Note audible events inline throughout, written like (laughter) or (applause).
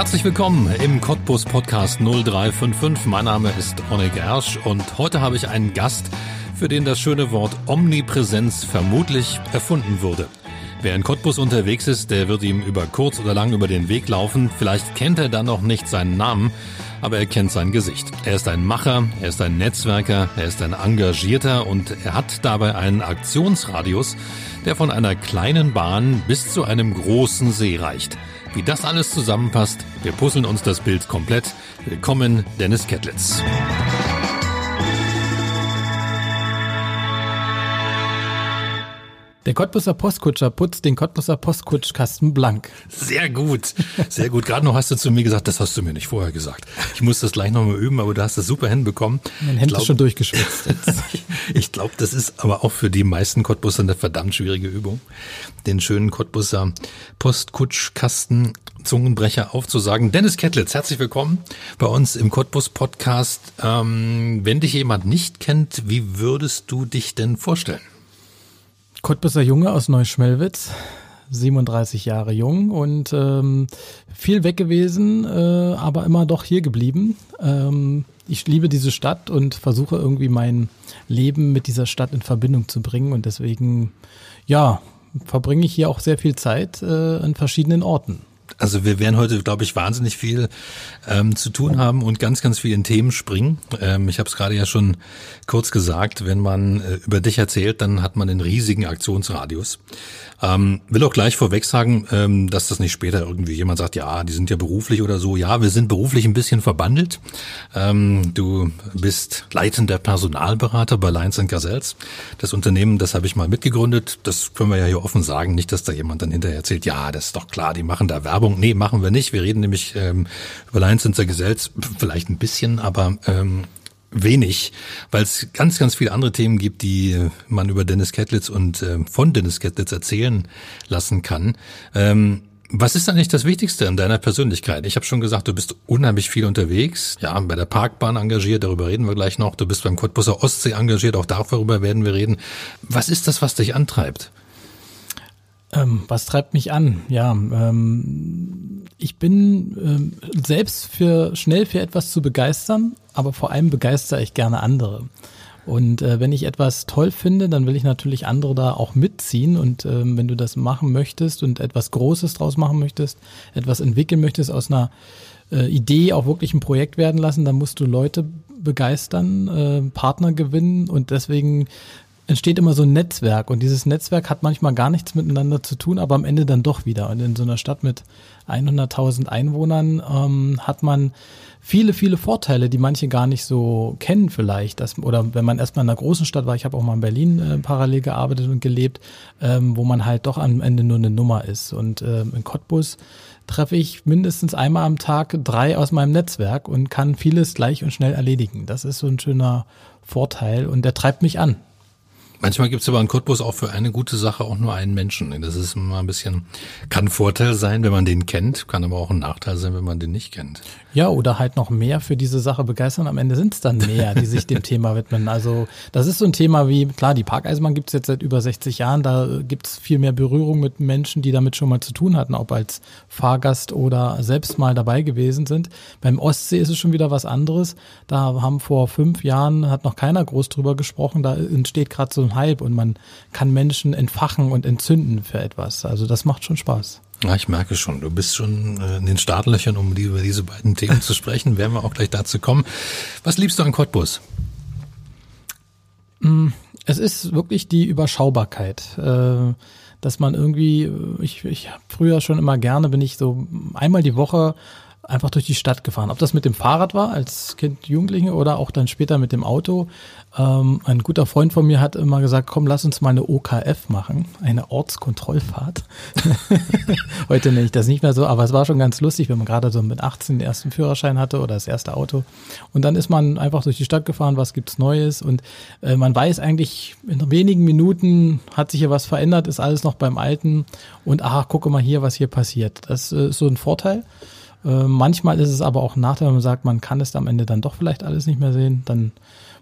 Herzlich willkommen im Cottbus Podcast 0355. Mein Name ist Onik Ersch und heute habe ich einen Gast, für den das schöne Wort Omnipräsenz vermutlich erfunden wurde. Wer in Cottbus unterwegs ist, der wird ihm über kurz oder lang über den Weg laufen. Vielleicht kennt er dann noch nicht seinen Namen, aber er kennt sein Gesicht. Er ist ein Macher, er ist ein Netzwerker, er ist ein Engagierter und er hat dabei einen Aktionsradius, der von einer kleinen Bahn bis zu einem großen See reicht. Wie das alles zusammenpasst, wir puzzeln uns das Bild komplett. Willkommen, Dennis Kettlitz. Der Cottbusser Postkutscher putzt den Cottbusser Postkutschkasten blank. Sehr gut, sehr gut. Gerade noch hast du zu mir gesagt, das hast du mir nicht vorher gesagt. Ich muss das gleich nochmal üben, aber du hast das super hinbekommen. Mein Hemd glaub, ist schon durchgeschwitzt. (laughs) ich glaube, das ist aber auch für die meisten Cottbusser eine verdammt schwierige Übung, den schönen Cottbusser Postkutschkasten Zungenbrecher aufzusagen. Dennis Kettlitz, herzlich willkommen bei uns im Cottbus Podcast. Ähm, wenn dich jemand nicht kennt, wie würdest du dich denn vorstellen? Cottbusser Junge aus Neuschmelwitz, 37 Jahre jung und ähm, viel weg gewesen, äh, aber immer doch hier geblieben. Ähm, ich liebe diese Stadt und versuche irgendwie mein Leben mit dieser Stadt in Verbindung zu bringen und deswegen, ja, verbringe ich hier auch sehr viel Zeit äh, an verschiedenen Orten. Also wir werden heute, glaube ich, wahnsinnig viel ähm, zu tun haben und ganz, ganz viel in Themen springen. Ähm, ich habe es gerade ja schon kurz gesagt, wenn man äh, über dich erzählt, dann hat man einen riesigen Aktionsradius. Ähm, will auch gleich vorweg sagen, ähm, dass das nicht später irgendwie jemand sagt, ja, die sind ja beruflich oder so. Ja, wir sind beruflich ein bisschen verbandelt. Ähm, du bist leitender Personalberater bei Lions Gazelles. Das Unternehmen, das habe ich mal mitgegründet. Das können wir ja hier offen sagen. Nicht, dass da jemand dann hinterher erzählt, ja, das ist doch klar, die machen da Werbung. Nee, machen wir nicht. Wir reden nämlich ähm, über Lions Gazelles vielleicht ein bisschen, aber ähm, wenig, weil es ganz, ganz viele andere Themen gibt, die man über Dennis Kettlitz und äh, von Dennis Kettlitz erzählen lassen kann. Ähm, was ist eigentlich das Wichtigste in deiner Persönlichkeit? Ich habe schon gesagt, du bist unheimlich viel unterwegs, ja, bei der Parkbahn engagiert, darüber reden wir gleich noch. Du bist beim Cottbusser Ostsee engagiert, auch darüber werden wir reden. Was ist das, was dich antreibt? Ähm, was treibt mich an? Ja, ähm, ich bin ähm, selbst für schnell für etwas zu begeistern, aber vor allem begeistere ich gerne andere. Und äh, wenn ich etwas toll finde, dann will ich natürlich andere da auch mitziehen. Und ähm, wenn du das machen möchtest und etwas Großes draus machen möchtest, etwas entwickeln möchtest aus einer äh, Idee auch wirklich ein Projekt werden lassen, dann musst du Leute begeistern, äh, Partner gewinnen und deswegen entsteht immer so ein Netzwerk und dieses Netzwerk hat manchmal gar nichts miteinander zu tun, aber am Ende dann doch wieder. Und in so einer Stadt mit 100.000 Einwohnern ähm, hat man viele, viele Vorteile, die manche gar nicht so kennen vielleicht. Das, oder wenn man erstmal in einer großen Stadt war, ich habe auch mal in Berlin äh, parallel gearbeitet und gelebt, ähm, wo man halt doch am Ende nur eine Nummer ist. Und ähm, in Cottbus treffe ich mindestens einmal am Tag drei aus meinem Netzwerk und kann vieles gleich und schnell erledigen. Das ist so ein schöner Vorteil und der treibt mich an. Manchmal gibt es aber in Cottbus auch für eine gute Sache auch nur einen Menschen. Das ist immer ein bisschen, kann ein Vorteil sein, wenn man den kennt, kann aber auch ein Nachteil sein, wenn man den nicht kennt. Ja, oder halt noch mehr für diese Sache begeistern. Am Ende sind es dann mehr, die sich dem (laughs) Thema widmen. Also das ist so ein Thema wie, klar, die Parkeisenbahn gibt es jetzt seit über 60 Jahren. Da gibt es viel mehr Berührung mit Menschen, die damit schon mal zu tun hatten, ob als Fahrgast oder selbst mal dabei gewesen sind. Beim Ostsee ist es schon wieder was anderes. Da haben vor fünf Jahren, hat noch keiner groß drüber gesprochen, da entsteht gerade so ein Hype und man kann Menschen entfachen und entzünden für etwas. Also das macht schon Spaß. Ja, ich merke schon, du bist schon äh, in den Startlöchern, um über diese beiden Themen zu sprechen. Werden wir auch gleich dazu kommen. Was liebst du an Cottbus? Mm, es ist wirklich die Überschaubarkeit, äh, dass man irgendwie, ich, ich habe früher schon immer gerne, bin ich so einmal die Woche einfach durch die Stadt gefahren. Ob das mit dem Fahrrad war als Kind, Jugendliche oder auch dann später mit dem Auto. Ähm, ein guter Freund von mir hat immer gesagt, komm, lass uns mal eine OKF machen, eine Ortskontrollfahrt. (laughs) Heute nenne ich das nicht mehr so, aber es war schon ganz lustig, wenn man gerade so mit 18 den ersten Führerschein hatte oder das erste Auto. Und dann ist man einfach durch die Stadt gefahren, was gibt's Neues und äh, man weiß eigentlich, in wenigen Minuten hat sich hier was verändert, ist alles noch beim Alten und ach, gucke mal hier, was hier passiert. Das äh, ist so ein Vorteil. Äh, manchmal ist es aber auch ein Nachteil, wenn man sagt, man kann es am Ende dann doch vielleicht alles nicht mehr sehen. Dann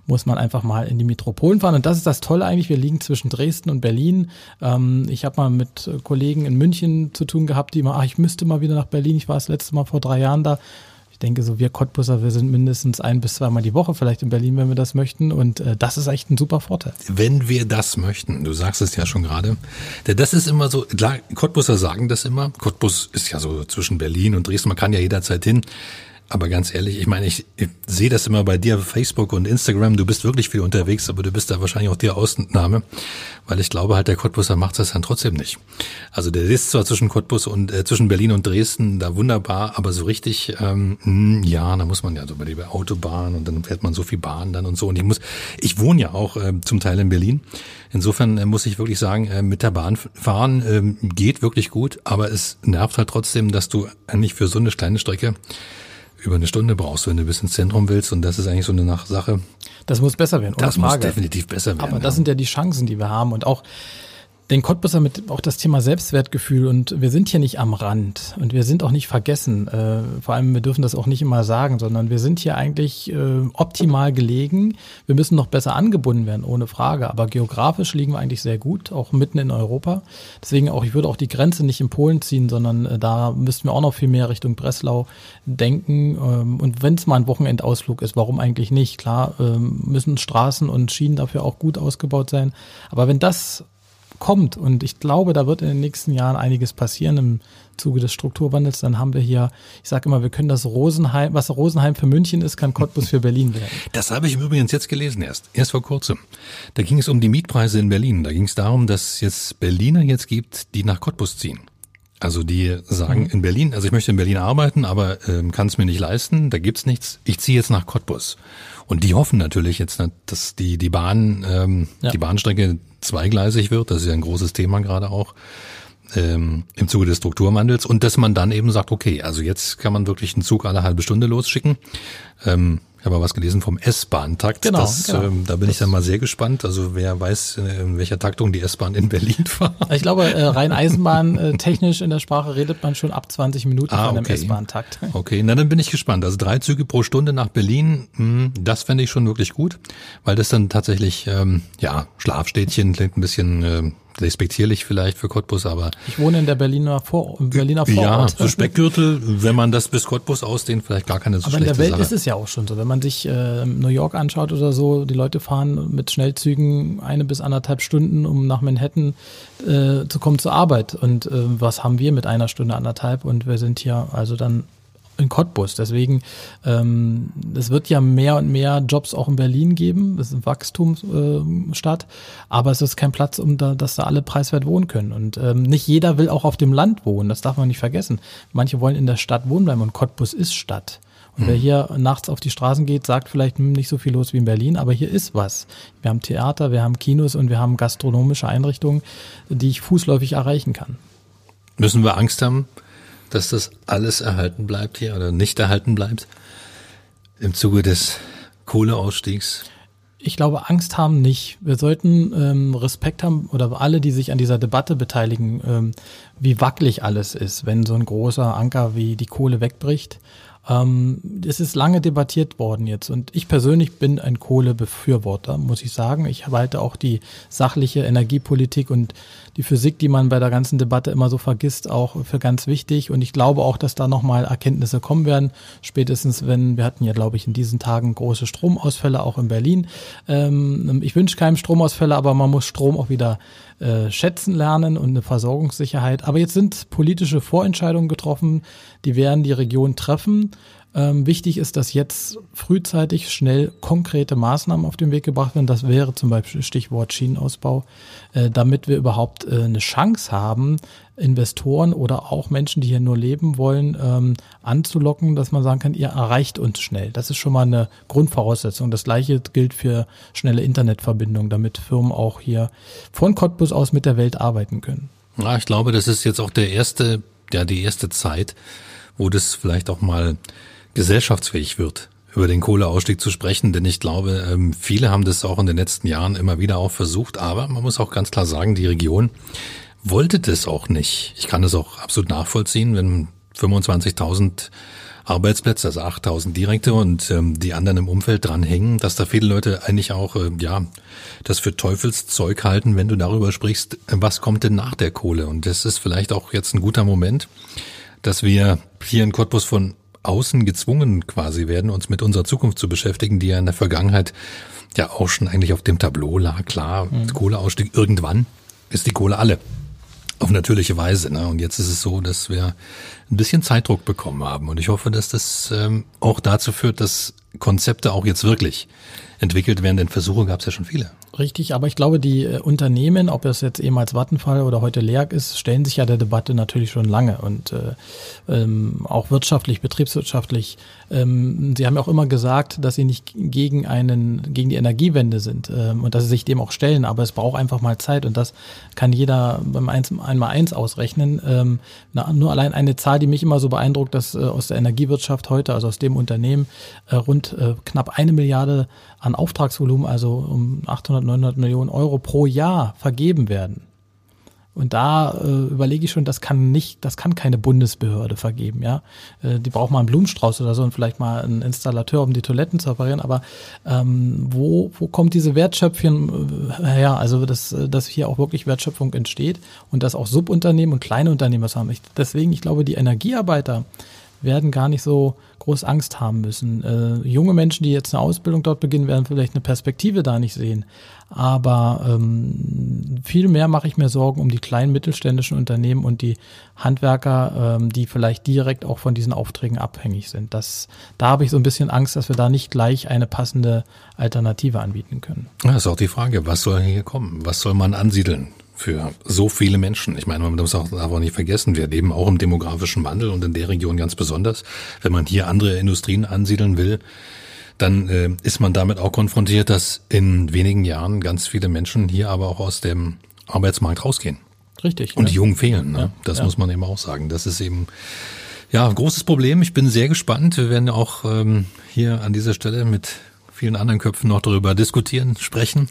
muss man einfach mal in die Metropolen fahren. Und das ist das Tolle eigentlich. Wir liegen zwischen Dresden und Berlin. Ähm, ich habe mal mit Kollegen in München zu tun gehabt, die immer, ach, ich müsste mal wieder nach Berlin. Ich war das letzte Mal vor drei Jahren da. Ich denke, so wir Cottbusser, wir sind mindestens ein bis zweimal die Woche vielleicht in Berlin, wenn wir das möchten. Und äh, das ist echt ein super Vorteil. Wenn wir das möchten, du sagst es ja schon gerade, das ist immer so, klar, Cottbusser sagen das immer. Cottbus ist ja so zwischen Berlin und Dresden, man kann ja jederzeit hin. Aber ganz ehrlich, ich meine, ich, ich sehe das immer bei dir auf Facebook und Instagram. Du bist wirklich viel unterwegs, aber du bist da wahrscheinlich auch die Ausnahme, weil ich glaube halt, der Cottbusser macht das dann trotzdem nicht. Also der ist zwar zwischen Cottbus und äh, zwischen Berlin und Dresden da wunderbar, aber so richtig, ähm, hm, ja, da muss man ja so bei der Autobahn und dann fährt man so viel Bahn dann und so. Und ich muss, ich wohne ja auch äh, zum Teil in Berlin. Insofern äh, muss ich wirklich sagen, äh, mit der Bahn fahren äh, geht wirklich gut, aber es nervt halt trotzdem, dass du eigentlich für so eine kleine Strecke über eine Stunde brauchst, wenn du bis ins Zentrum willst. Und das ist eigentlich so eine Sache. Das muss besser werden. Das Frage. muss definitiv besser werden. Aber das ja. sind ja die Chancen, die wir haben. Und auch den Cottbusser mit auch das Thema Selbstwertgefühl und wir sind hier nicht am Rand und wir sind auch nicht vergessen. Äh, vor allem, wir dürfen das auch nicht immer sagen, sondern wir sind hier eigentlich äh, optimal gelegen. Wir müssen noch besser angebunden werden, ohne Frage. Aber geografisch liegen wir eigentlich sehr gut, auch mitten in Europa. Deswegen auch, ich würde auch die Grenze nicht in Polen ziehen, sondern äh, da müssten wir auch noch viel mehr Richtung Breslau denken. Ähm, und wenn es mal ein Wochenendausflug ist, warum eigentlich nicht? Klar, ähm, müssen Straßen und Schienen dafür auch gut ausgebaut sein. Aber wenn das kommt. Und ich glaube, da wird in den nächsten Jahren einiges passieren im Zuge des Strukturwandels. Dann haben wir hier, ich sage immer, wir können das Rosenheim, was Rosenheim für München ist, kann Cottbus für Berlin werden. Das habe ich übrigens jetzt gelesen erst, erst vor kurzem. Da ging es um die Mietpreise in Berlin. Da ging es darum, dass es jetzt Berliner jetzt gibt, die nach Cottbus ziehen. Also die sagen mhm. in Berlin, also ich möchte in Berlin arbeiten, aber ähm, kann es mir nicht leisten, da gibt's nichts. Ich ziehe jetzt nach Cottbus. Und die hoffen natürlich jetzt, dass die die Bahn ähm, ja. die Bahnstrecke zweigleisig wird. Das ist ja ein großes Thema gerade auch ähm, im Zuge des Strukturwandels und dass man dann eben sagt, okay, also jetzt kann man wirklich einen Zug alle halbe Stunde losschicken. Ähm, ich habe was gelesen vom S-Bahn-Takt. Genau, das, genau. Ähm, da bin das ich dann mal sehr gespannt. Also wer weiß, in welcher Taktung die S-Bahn in Berlin (laughs) fährt. Ich glaube, äh, rein Eisenbahn äh, technisch in der Sprache redet man schon ab 20 Minuten ah, von einem S-Bahn-Takt. Okay, na dann bin ich gespannt. Also drei Züge pro Stunde nach Berlin, mh, hm, das fände ich schon wirklich gut, weil das dann tatsächlich, ähm, ja, Schlafstädtchen klingt ein bisschen äh, despektierlich vielleicht für Cottbus, aber. Ich wohne in der Berliner, Vor Berliner Vorort. Ja, so Speckgürtel, wenn man das bis Cottbus ausdehnt, vielleicht gar keine so Aber in der Welt Sache. ist es ja auch schon so. Wenn man sich äh, New York anschaut oder so, die Leute fahren mit Schnellzügen eine bis anderthalb Stunden, um nach Manhattan äh, zu kommen zur Arbeit. Und äh, was haben wir mit einer Stunde anderthalb? Und wir sind hier also dann in Cottbus. Deswegen, ähm, es wird ja mehr und mehr Jobs auch in Berlin geben. Es ist eine Wachstumsstadt, äh, aber es ist kein Platz, um da, dass da alle preiswert wohnen können. Und ähm, nicht jeder will auch auf dem Land wohnen. Das darf man nicht vergessen. Manche wollen in der Stadt wohnen bleiben und Cottbus ist Stadt. Und wer hm. hier nachts auf die Straßen geht, sagt vielleicht hm, nicht so viel los wie in Berlin, aber hier ist was. Wir haben Theater, wir haben Kinos und wir haben gastronomische Einrichtungen, die ich fußläufig erreichen kann. Müssen wir Angst haben, dass das alles erhalten bleibt hier oder nicht erhalten bleibt im Zuge des Kohleausstiegs? Ich glaube, Angst haben nicht. Wir sollten ähm, Respekt haben oder alle, die sich an dieser Debatte beteiligen, ähm, wie wackelig alles ist, wenn so ein großer Anker wie die Kohle wegbricht. Ähm, es ist lange debattiert worden jetzt und ich persönlich bin ein Kohlebefürworter, muss ich sagen. Ich halte auch die sachliche Energiepolitik und die Physik, die man bei der ganzen Debatte immer so vergisst, auch für ganz wichtig. Und ich glaube auch, dass da nochmal Erkenntnisse kommen werden. Spätestens, wenn, wir hatten ja, glaube ich, in diesen Tagen große Stromausfälle auch in Berlin. Ähm, ich wünsche keinem Stromausfälle, aber man muss Strom auch wieder äh, schätzen lernen und eine Versorgungssicherheit. Aber jetzt sind politische Vorentscheidungen getroffen, die werden die Region treffen. Ähm, wichtig ist, dass jetzt frühzeitig schnell konkrete Maßnahmen auf den Weg gebracht werden. Das wäre zum Beispiel Stichwort Schienenausbau, äh, damit wir überhaupt äh, eine Chance haben, Investoren oder auch Menschen, die hier nur leben wollen, ähm, anzulocken, dass man sagen kann, ihr erreicht uns schnell. Das ist schon mal eine Grundvoraussetzung. Das gleiche gilt für schnelle Internetverbindungen, damit Firmen auch hier von Cottbus aus mit der Welt arbeiten können. Ja, ich glaube, das ist jetzt auch der erste, ja, die erste Zeit, wo das vielleicht auch mal gesellschaftsfähig wird, über den Kohleausstieg zu sprechen, denn ich glaube, ähm, viele haben das auch in den letzten Jahren immer wieder auch versucht, aber man muss auch ganz klar sagen, die Region wollte das auch nicht. Ich kann das auch absolut nachvollziehen, wenn 25.000 Arbeitsplätze, also 8.000 direkte und ähm, die anderen im Umfeld dran hängen, dass da viele Leute eigentlich auch, äh, ja, das für Teufelszeug halten, wenn du darüber sprichst, was kommt denn nach der Kohle? Und das ist vielleicht auch jetzt ein guter Moment, dass wir hier in Cottbus von außen gezwungen quasi werden, uns mit unserer Zukunft zu beschäftigen, die ja in der Vergangenheit ja auch schon eigentlich auf dem Tableau lag. Klar, mhm. Kohleausstieg irgendwann ist die Kohle alle. Auf natürliche Weise. Ne? Und jetzt ist es so, dass wir ein bisschen Zeitdruck bekommen haben. Und ich hoffe, dass das ähm, auch dazu führt, dass Konzepte auch jetzt wirklich entwickelt werden, denn Versuche gab es ja schon viele. Richtig, aber ich glaube, die äh, Unternehmen, ob es jetzt ehemals Vattenfall oder heute Leag ist, stellen sich ja der Debatte natürlich schon lange und äh, ähm, auch wirtschaftlich, betriebswirtschaftlich. Ähm, sie haben ja auch immer gesagt, dass sie nicht gegen einen, gegen die Energiewende sind ähm, und dass sie sich dem auch stellen, aber es braucht einfach mal Zeit und das kann jeder beim eins, einmal eins ausrechnen. Ähm, na, nur allein eine Zahl, die mich immer so beeindruckt, dass äh, aus der Energiewirtschaft heute, also aus dem Unternehmen, äh, rund äh, knapp eine Milliarde an Auftragsvolumen, also um 800, 900 Millionen Euro pro Jahr vergeben werden. Und da äh, überlege ich schon, das kann nicht, das kann keine Bundesbehörde vergeben, ja. Äh, die braucht mal einen Blumenstrauß oder so und vielleicht mal einen Installateur, um die Toiletten zu reparieren. Aber ähm, wo, wo kommt diese Wertschöpfung äh, her? Also dass, dass hier auch wirklich Wertschöpfung entsteht und dass auch Subunternehmen und kleine Unternehmen was haben. Ich, deswegen, ich glaube, die Energiearbeiter werden gar nicht so groß Angst haben müssen. Äh, junge Menschen, die jetzt eine Ausbildung dort beginnen, werden vielleicht eine Perspektive da nicht sehen. Aber ähm, viel mehr mache ich mir Sorgen um die kleinen mittelständischen Unternehmen und die Handwerker, ähm, die vielleicht direkt auch von diesen Aufträgen abhängig sind. Das, da habe ich so ein bisschen Angst, dass wir da nicht gleich eine passende Alternative anbieten können. Das ist auch die Frage, was soll hier kommen? Was soll man ansiedeln? Für so viele Menschen. Ich meine, man muss auch, darf auch nicht vergessen, wir leben auch im demografischen Wandel und in der Region ganz besonders. Wenn man hier andere Industrien ansiedeln will, dann äh, ist man damit auch konfrontiert, dass in wenigen Jahren ganz viele Menschen hier aber auch aus dem Arbeitsmarkt rausgehen. Richtig. Und ja. die Jungen fehlen. Ne? Ja, das ja. muss man eben auch sagen. Das ist eben ja ein großes Problem. Ich bin sehr gespannt. Wir werden auch ähm, hier an dieser Stelle mit vielen anderen Köpfen noch darüber diskutieren, sprechen.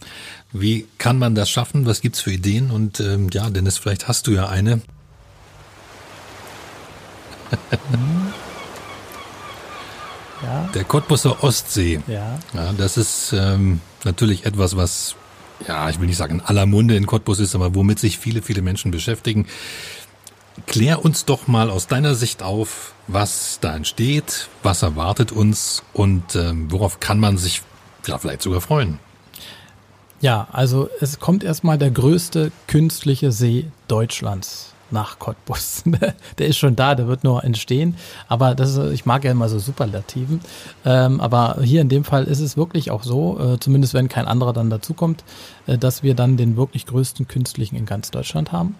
Wie kann man das schaffen? Was gibt's für Ideen? Und ähm, ja, Dennis, vielleicht hast du ja eine. (laughs) ja. Der Cottbusser Ostsee. Ja. ja das ist ähm, natürlich etwas, was, ja, ich will nicht sagen in aller Munde in Cottbus ist, aber womit sich viele, viele Menschen beschäftigen. Klär uns doch mal aus deiner Sicht auf, was da entsteht, was erwartet uns und ähm, worauf kann man sich ja, vielleicht sogar freuen. Ja, also es kommt erstmal der größte künstliche See Deutschlands nach Cottbus. (laughs) der ist schon da, der wird nur entstehen. Aber das ist, ich mag ja immer so Superlativen. Ähm, aber hier in dem Fall ist es wirklich auch so, äh, zumindest wenn kein anderer dann dazukommt, äh, dass wir dann den wirklich größten künstlichen in ganz Deutschland haben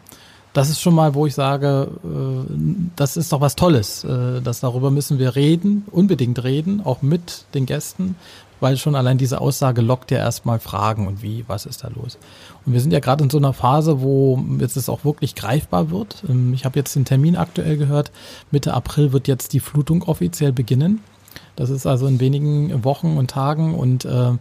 das ist schon mal, wo ich sage, äh, das ist doch was Tolles. Äh, dass darüber müssen wir reden, unbedingt reden, auch mit den Gästen, weil schon allein diese Aussage lockt ja erstmal Fragen und wie, was ist da los. Und wir sind ja gerade in so einer Phase, wo jetzt es auch wirklich greifbar wird. Ähm, ich habe jetzt den Termin aktuell gehört. Mitte April wird jetzt die Flutung offiziell beginnen. Das ist also in wenigen Wochen und Tagen und äh,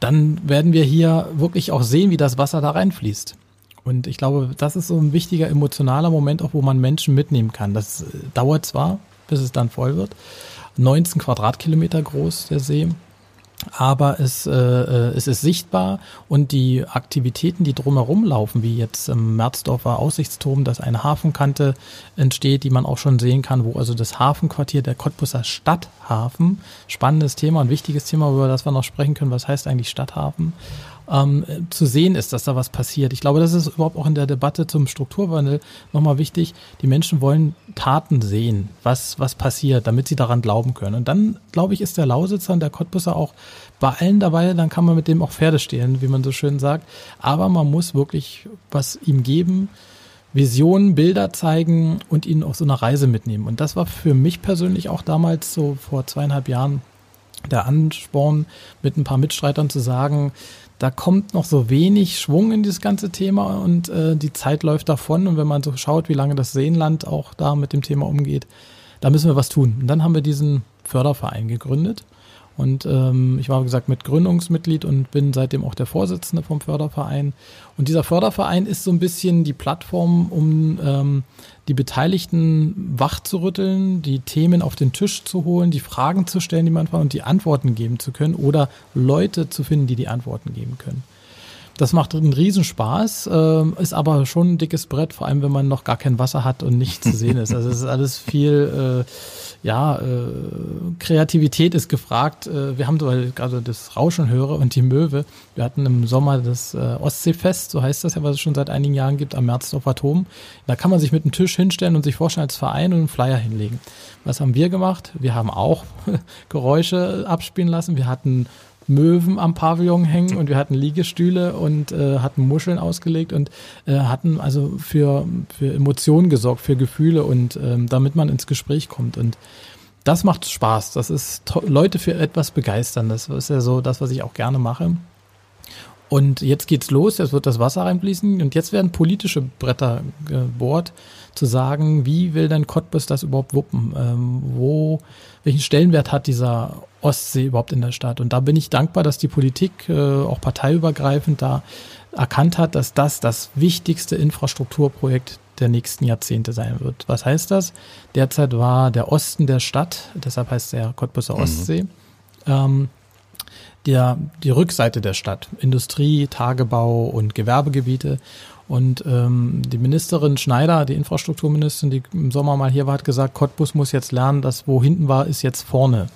dann werden wir hier wirklich auch sehen, wie das Wasser da reinfließt. Und ich glaube, das ist so ein wichtiger emotionaler Moment, auch wo man Menschen mitnehmen kann. Das äh, dauert zwar, bis es dann voll wird. 19 Quadratkilometer groß, der See. Aber es, äh, äh, es ist sichtbar und die Aktivitäten, die drumherum laufen, wie jetzt im Merzdorfer Aussichtsturm, dass eine Hafenkante entsteht, die man auch schon sehen kann, wo also das Hafenquartier der Cottbusser Stadthafen, spannendes Thema, ein wichtiges Thema, über das wir noch sprechen können, was heißt eigentlich Stadthafen, ähm, zu sehen ist, dass da was passiert. Ich glaube, das ist überhaupt auch in der Debatte zum Strukturwandel nochmal wichtig. Die Menschen wollen Taten sehen, was, was passiert, damit sie daran glauben können. Und dann, glaube ich, ist der Lausitzer und der Cottbusser auch bei allen dabei, dann kann man mit dem auch Pferde stehlen, wie man so schön sagt. Aber man muss wirklich was ihm geben, Visionen, Bilder zeigen und ihn auf so einer Reise mitnehmen. Und das war für mich persönlich auch damals so vor zweieinhalb Jahren der Ansporn, mit ein paar Mitstreitern zu sagen, da kommt noch so wenig Schwung in dieses ganze Thema und äh, die Zeit läuft davon. Und wenn man so schaut, wie lange das Seenland auch da mit dem Thema umgeht, da müssen wir was tun. Und dann haben wir diesen Förderverein gegründet. Und ähm, ich war, wie gesagt, mit Gründungsmitglied und bin seitdem auch der Vorsitzende vom Förderverein. Und dieser Förderverein ist so ein bisschen die Plattform, um ähm, die Beteiligten wach zu rütteln, die Themen auf den Tisch zu holen, die Fragen zu stellen, die man und die Antworten geben zu können oder Leute zu finden, die die Antworten geben können. Das macht einen Riesenspaß, äh, ist aber schon ein dickes Brett, vor allem wenn man noch gar kein Wasser hat und nichts zu sehen ist. Also es ist alles viel, äh, ja, äh, Kreativität ist gefragt. Äh, wir haben weil gerade das Rauschen höre und die Möwe. Wir hatten im Sommer das äh, Ostseefest, so heißt das ja, was es schon seit einigen Jahren gibt, am Märzdorf Atom. Da kann man sich mit einem Tisch hinstellen und sich vorstellen als Verein und einen Flyer hinlegen. Was haben wir gemacht? Wir haben auch (laughs) Geräusche abspielen lassen. Wir hatten Möwen am Pavillon hängen und wir hatten Liegestühle und äh, hatten Muscheln ausgelegt und äh, hatten also für, für Emotionen gesorgt, für Gefühle und ähm, damit man ins Gespräch kommt. Und das macht Spaß. Das ist Leute für etwas begeistern. Das ist ja so das, was ich auch gerne mache. Und jetzt geht's los, jetzt wird das Wasser reinfließen und jetzt werden politische Bretter gebohrt, zu sagen, wie will denn Cottbus das überhaupt wuppen? Ähm, wo, welchen Stellenwert hat dieser Ostsee überhaupt in der Stadt? Und da bin ich dankbar, dass die Politik äh, auch parteiübergreifend da erkannt hat, dass das das wichtigste Infrastrukturprojekt der nächsten Jahrzehnte sein wird. Was heißt das? Derzeit war der Osten der Stadt, deshalb heißt der Cottbuser mhm. Ostsee, ähm, der, die Rückseite der Stadt, Industrie, Tagebau und Gewerbegebiete. Und ähm, die Ministerin Schneider, die Infrastrukturministerin, die im Sommer mal hier war, hat gesagt, Cottbus muss jetzt lernen, dass wo hinten war, ist jetzt vorne.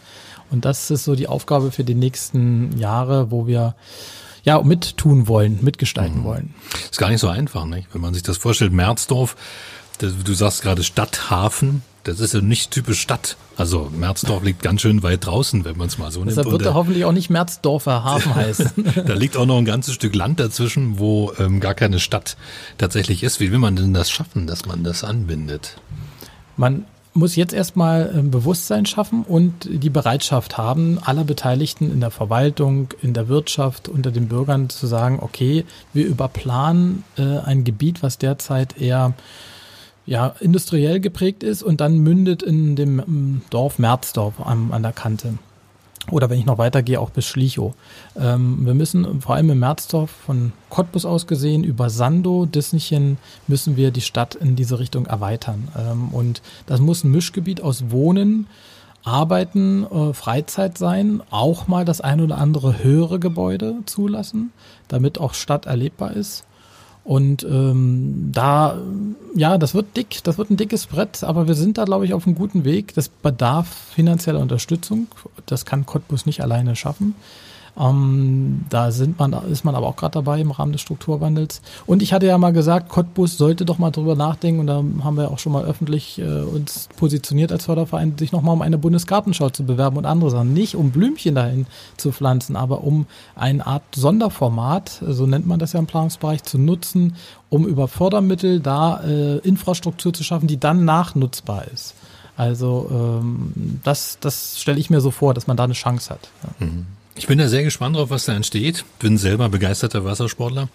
Und das ist so die Aufgabe für die nächsten Jahre, wo wir ja mittun wollen, mitgestalten mhm. wollen. Ist gar nicht so einfach, nicht? Wenn man sich das vorstellt, Merzdorf, du sagst gerade Stadthafen, das ist ja nicht typisch Stadt. Also Merzdorf liegt ganz schön weit draußen, wenn man es mal so nimmt. Deshalb wird er hoffentlich auch nicht Merzdorfer Hafen (laughs) heißen. da liegt auch noch ein ganzes Stück Land dazwischen, wo ähm, gar keine Stadt tatsächlich ist. Wie will man denn das schaffen, dass man das anbindet? Man muss jetzt erstmal ähm, Bewusstsein schaffen und die Bereitschaft haben, aller Beteiligten in der Verwaltung, in der Wirtschaft, unter den Bürgern zu sagen, okay, wir überplanen äh, ein Gebiet, was derzeit eher ja, industriell geprägt ist und dann mündet in dem mm, Dorf Merzdorf an, an der Kante. Oder wenn ich noch weitergehe, auch bis Schlichow. Ähm, wir müssen vor allem im Merzdorf von Cottbus aus gesehen über Sando, Disneychen müssen wir die Stadt in diese Richtung erweitern. Ähm, und das muss ein Mischgebiet aus Wohnen, Arbeiten, äh, Freizeit sein, auch mal das ein oder andere höhere Gebäude zulassen, damit auch Stadt erlebbar ist. Und ähm, da, ja, das wird dick, das wird ein dickes Brett, aber wir sind da, glaube ich, auf einem guten Weg. Das bedarf finanzieller Unterstützung. Das kann Cottbus nicht alleine schaffen. Ähm, da sind man, ist man aber auch gerade dabei im Rahmen des Strukturwandels. Und ich hatte ja mal gesagt, Cottbus sollte doch mal drüber nachdenken, und da haben wir auch schon mal öffentlich äh, uns positioniert als Förderverein, sich nochmal um eine Bundesgartenschau zu bewerben und andere Sachen. Nicht um Blümchen dahin zu pflanzen, aber um eine Art Sonderformat, so nennt man das ja im Planungsbereich, zu nutzen, um über Fördermittel da äh, Infrastruktur zu schaffen, die dann nachnutzbar ist. Also ähm, das, das stelle ich mir so vor, dass man da eine Chance hat. Ja. Mhm. Ich bin da sehr gespannt drauf, was da entsteht. Bin selber begeisterter Wassersportler,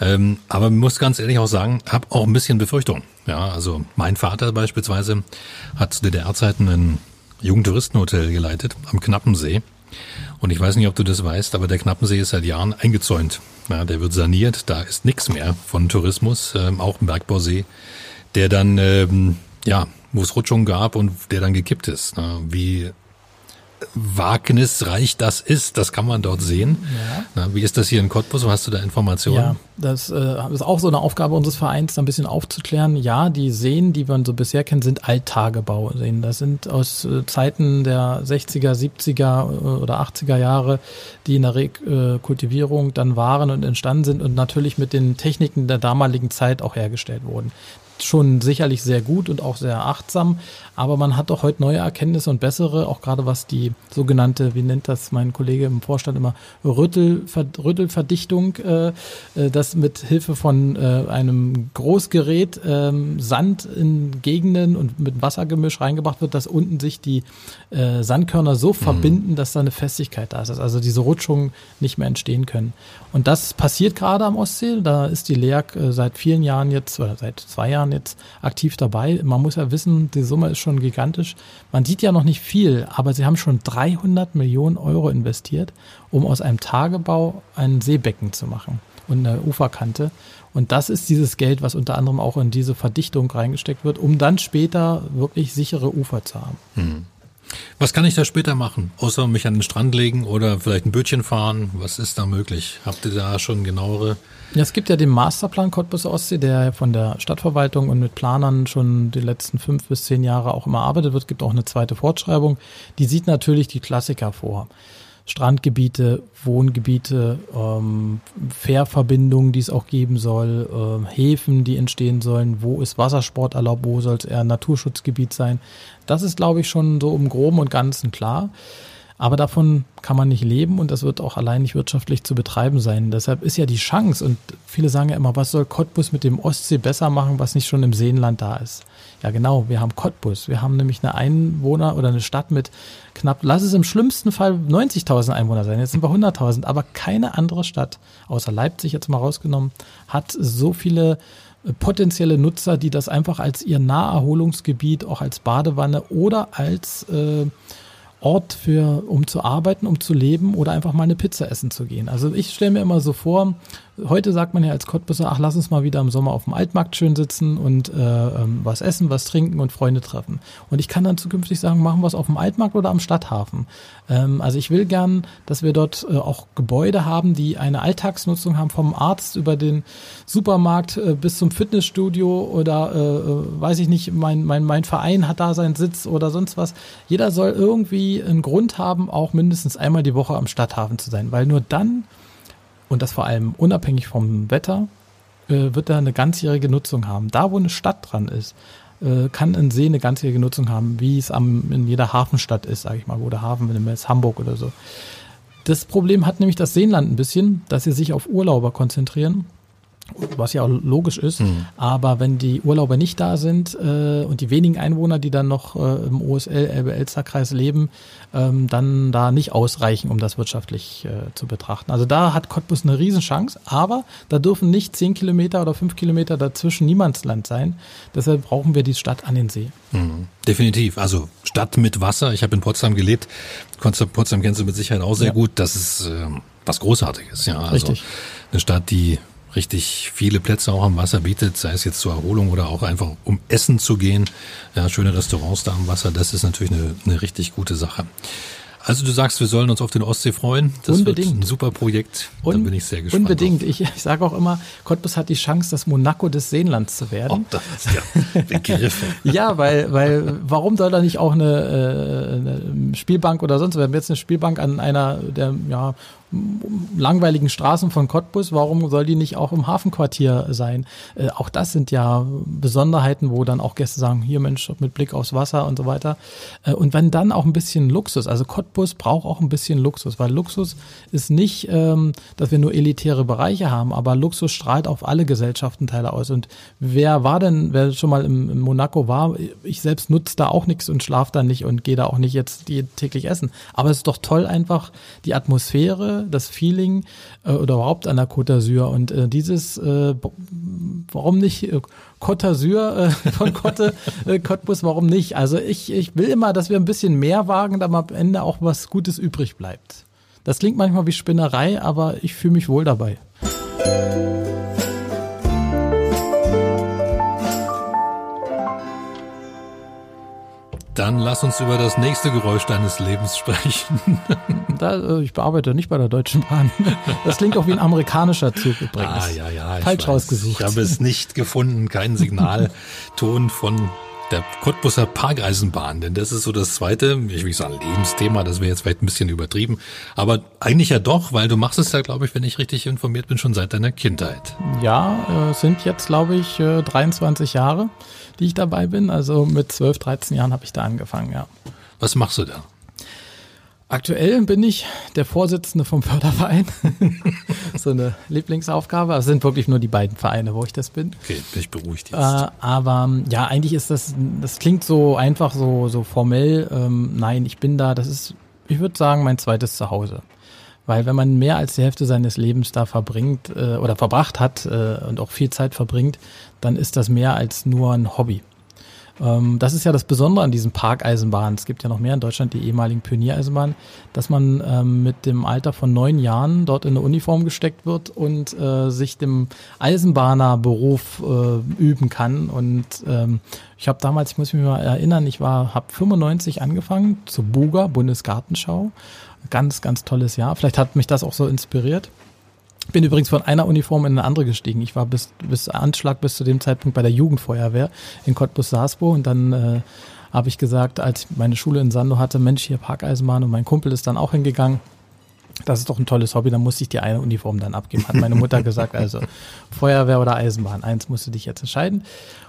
ähm, aber muss ganz ehrlich auch sagen, habe auch ein bisschen Befürchtung. Ja, also mein Vater beispielsweise hat zu DDR-Zeiten ein Jugendtouristenhotel geleitet am Knappensee. Und ich weiß nicht, ob du das weißt, aber der Knappensee ist seit Jahren eingezäunt. Ja, der wird saniert, da ist nichts mehr von Tourismus, ähm, auch im Bergbausee, der dann, ähm, ja, wo es Rutschungen gab und der dann gekippt ist. Na, wie wagnisreich das ist. Das kann man dort sehen. Ja. Na, wie ist das hier in Cottbus? Hast du da Informationen? Ja, das äh, ist auch so eine Aufgabe unseres Vereins, da ein bisschen aufzuklären. Ja, die Seen, die man so bisher kennt, sind Alttagebau-Seen. Das sind aus äh, Zeiten der 60er, 70er äh, oder 80er Jahre, die in der Rekultivierung dann waren und entstanden sind und natürlich mit den Techniken der damaligen Zeit auch hergestellt wurden schon sicherlich sehr gut und auch sehr achtsam, aber man hat doch heute neue Erkenntnisse und bessere, auch gerade was die sogenannte, wie nennt das mein Kollege im Vorstand immer, Rüttelver Rüttelverdichtung, äh, äh, dass mit Hilfe von äh, einem Großgerät äh, Sand in Gegenden und mit Wassergemisch reingebracht wird, dass unten sich die äh, Sandkörner so mhm. verbinden, dass da eine Festigkeit da ist, also diese Rutschungen nicht mehr entstehen können. Und das passiert gerade am Ostsee, da ist die LEAG äh, seit vielen Jahren jetzt, oder seit zwei Jahren jetzt aktiv dabei. Man muss ja wissen, die Summe ist schon gigantisch. Man sieht ja noch nicht viel, aber sie haben schon 300 Millionen Euro investiert, um aus einem Tagebau ein Seebecken zu machen und eine Uferkante. Und das ist dieses Geld, was unter anderem auch in diese Verdichtung reingesteckt wird, um dann später wirklich sichere Ufer zu haben. Hm. Was kann ich da später machen? Außer mich an den Strand legen oder vielleicht ein Bötchen fahren? Was ist da möglich? Habt ihr da schon genauere? Ja, es gibt ja den Masterplan Cottbus Ostsee, der von der Stadtverwaltung und mit Planern schon die letzten fünf bis zehn Jahre auch immer arbeitet wird. Es gibt auch eine zweite Fortschreibung. Die sieht natürlich die Klassiker vor. Strandgebiete, Wohngebiete, ähm, Fährverbindungen, die es auch geben soll, äh, Häfen, die entstehen sollen, wo ist Wassersport erlaubt, wo soll es eher ein Naturschutzgebiet sein. Das ist, glaube ich, schon so im Groben und Ganzen klar. Aber davon kann man nicht leben und das wird auch allein nicht wirtschaftlich zu betreiben sein. Deshalb ist ja die Chance und viele sagen ja immer, was soll Cottbus mit dem Ostsee besser machen, was nicht schon im Seenland da ist. Ja genau, wir haben Cottbus. Wir haben nämlich eine Einwohner oder eine Stadt mit knapp, lass es im schlimmsten Fall 90.000 Einwohner sein, jetzt sind wir 100.000, aber keine andere Stadt, außer Leipzig jetzt mal rausgenommen, hat so viele äh, potenzielle Nutzer, die das einfach als ihr Naherholungsgebiet, auch als Badewanne oder als äh, Ort für, um zu arbeiten, um zu leben oder einfach mal eine Pizza essen zu gehen. Also ich stelle mir immer so vor, heute sagt man ja als Cottbusser, ach, lass uns mal wieder im Sommer auf dem Altmarkt schön sitzen und äh, ähm, was essen, was trinken und Freunde treffen. Und ich kann dann zukünftig sagen, machen wir es auf dem Altmarkt oder am Stadthafen. Ähm, also ich will gern, dass wir dort äh, auch Gebäude haben, die eine Alltagsnutzung haben, vom Arzt über den Supermarkt äh, bis zum Fitnessstudio oder äh, äh, weiß ich nicht, mein, mein, mein Verein hat da seinen Sitz oder sonst was. Jeder soll irgendwie einen Grund haben, auch mindestens einmal die Woche am Stadthafen zu sein, weil nur dann und das vor allem unabhängig vom Wetter, äh, wird er eine ganzjährige Nutzung haben. Da, wo eine Stadt dran ist, äh, kann ein See eine ganzjährige Nutzung haben, wie es am, in jeder Hafenstadt ist, sage ich mal, wo der Hafen, wenn du jetzt Hamburg oder so. Das Problem hat nämlich das Seenland ein bisschen, dass sie sich auf Urlauber konzentrieren was ja auch logisch ist. Mhm. Aber wenn die Urlauber nicht da sind äh, und die wenigen Einwohner, die dann noch äh, im OSL, Elbe-Elster-Kreis leben, ähm, dann da nicht ausreichen, um das wirtschaftlich äh, zu betrachten. Also da hat Cottbus eine Riesenchance, aber da dürfen nicht zehn Kilometer oder fünf Kilometer dazwischen Niemandsland sein. Deshalb brauchen wir die Stadt an den See. Mhm. Definitiv. Also Stadt mit Wasser. Ich habe in Potsdam gelebt. Potsdam, Potsdam kennst du mit Sicherheit auch sehr ja. gut. Das ist äh, was Großartiges. Ja, also Richtig. eine Stadt, die richtig viele Plätze auch am Wasser bietet, sei es jetzt zur Erholung oder auch einfach um essen zu gehen. Ja, schöne Restaurants da am Wasser, das ist natürlich eine, eine richtig gute Sache. Also du sagst, wir sollen uns auf den Ostsee freuen. Das unbedingt. wird ein super Projekt. Da Un bin ich sehr gespannt. Unbedingt. Ich, ich sage auch immer, Cottbus hat die Chance, das Monaco des Seenlands zu werden. Oh, das ist ja Begriff. (laughs) ja, weil, weil warum soll da nicht auch eine, äh, eine Spielbank oder sonst? Wir haben jetzt eine Spielbank an einer der ja, langweiligen Straßen von Cottbus, warum soll die nicht auch im Hafenquartier sein? Äh, auch das sind ja Besonderheiten, wo dann auch Gäste sagen, hier Mensch, mit Blick aufs Wasser und so weiter. Äh, und wenn dann auch ein bisschen Luxus, also Cottbus braucht auch ein bisschen Luxus, weil Luxus ist nicht, ähm, dass wir nur elitäre Bereiche haben, aber Luxus strahlt auf alle Gesellschaftenteile aus. Und wer war denn, wer schon mal im, im Monaco war, ich selbst nutze da auch nichts und schlafe da nicht und gehe da auch nicht jetzt täglich essen. Aber es ist doch toll einfach die Atmosphäre, das Feeling äh, oder überhaupt an der Côte d'Azur. Und äh, dieses, äh, warum nicht äh, Côte d'Azur äh, von Côte, (laughs) äh, Cottbus, warum nicht? Also ich, ich will immer, dass wir ein bisschen mehr wagen, damit am Ende auch was Gutes übrig bleibt. Das klingt manchmal wie Spinnerei, aber ich fühle mich wohl dabei. Dann lass uns über das nächste Geräusch deines Lebens sprechen. (laughs) Da, äh, ich bearbeite nicht bei der Deutschen Bahn. Das klingt auch wie ein amerikanischer Zug übrigens. Ah, ja, ja. Falsch rausgesucht. Ich habe es nicht gefunden, keinen Signalton von der Cottbusser Parkeisenbahn, denn das ist so das zweite, ich will nicht sagen Lebensthema, das wäre jetzt vielleicht ein bisschen übertrieben, aber eigentlich ja doch, weil du machst es ja, glaube ich, wenn ich richtig informiert bin, schon seit deiner Kindheit. Ja, äh, sind jetzt, glaube ich, äh, 23 Jahre, die ich dabei bin. Also mit 12, 13 Jahren habe ich da angefangen, ja. Was machst du da? Aktuell bin ich der Vorsitzende vom Förderverein. (laughs) so eine Lieblingsaufgabe. Also es sind wirklich nur die beiden Vereine, wo ich das bin. Okay, bin ich beruhigt jetzt. Äh, aber ja, eigentlich ist das, das klingt so einfach, so, so formell. Ähm, nein, ich bin da, das ist, ich würde sagen, mein zweites Zuhause. Weil wenn man mehr als die Hälfte seines Lebens da verbringt äh, oder verbracht hat äh, und auch viel Zeit verbringt, dann ist das mehr als nur ein Hobby. Ähm, das ist ja das Besondere an diesen Parkeisenbahnen. Es gibt ja noch mehr in Deutschland, die ehemaligen Pioniereisenbahnen, dass man ähm, mit dem Alter von neun Jahren dort in eine Uniform gesteckt wird und äh, sich dem Eisenbahnerberuf äh, üben kann. Und ähm, ich habe damals, ich muss mich mal erinnern, ich war, habe 95 angefangen zur Buga Bundesgartenschau. Ganz, ganz tolles Jahr. Vielleicht hat mich das auch so inspiriert. Bin übrigens von einer Uniform in eine andere gestiegen. Ich war bis, bis Anschlag bis zu dem Zeitpunkt bei der Jugendfeuerwehr in Cottbus-Saasbo und dann äh, habe ich gesagt, als ich meine Schule in Sando hatte, Mensch, hier Parkeisenbahn und mein Kumpel ist dann auch hingegangen. Das ist doch ein tolles Hobby, dann musste ich die eine Uniform dann abgeben, hat meine Mutter gesagt. Also (laughs) Feuerwehr oder Eisenbahn, eins musst du dich jetzt entscheiden.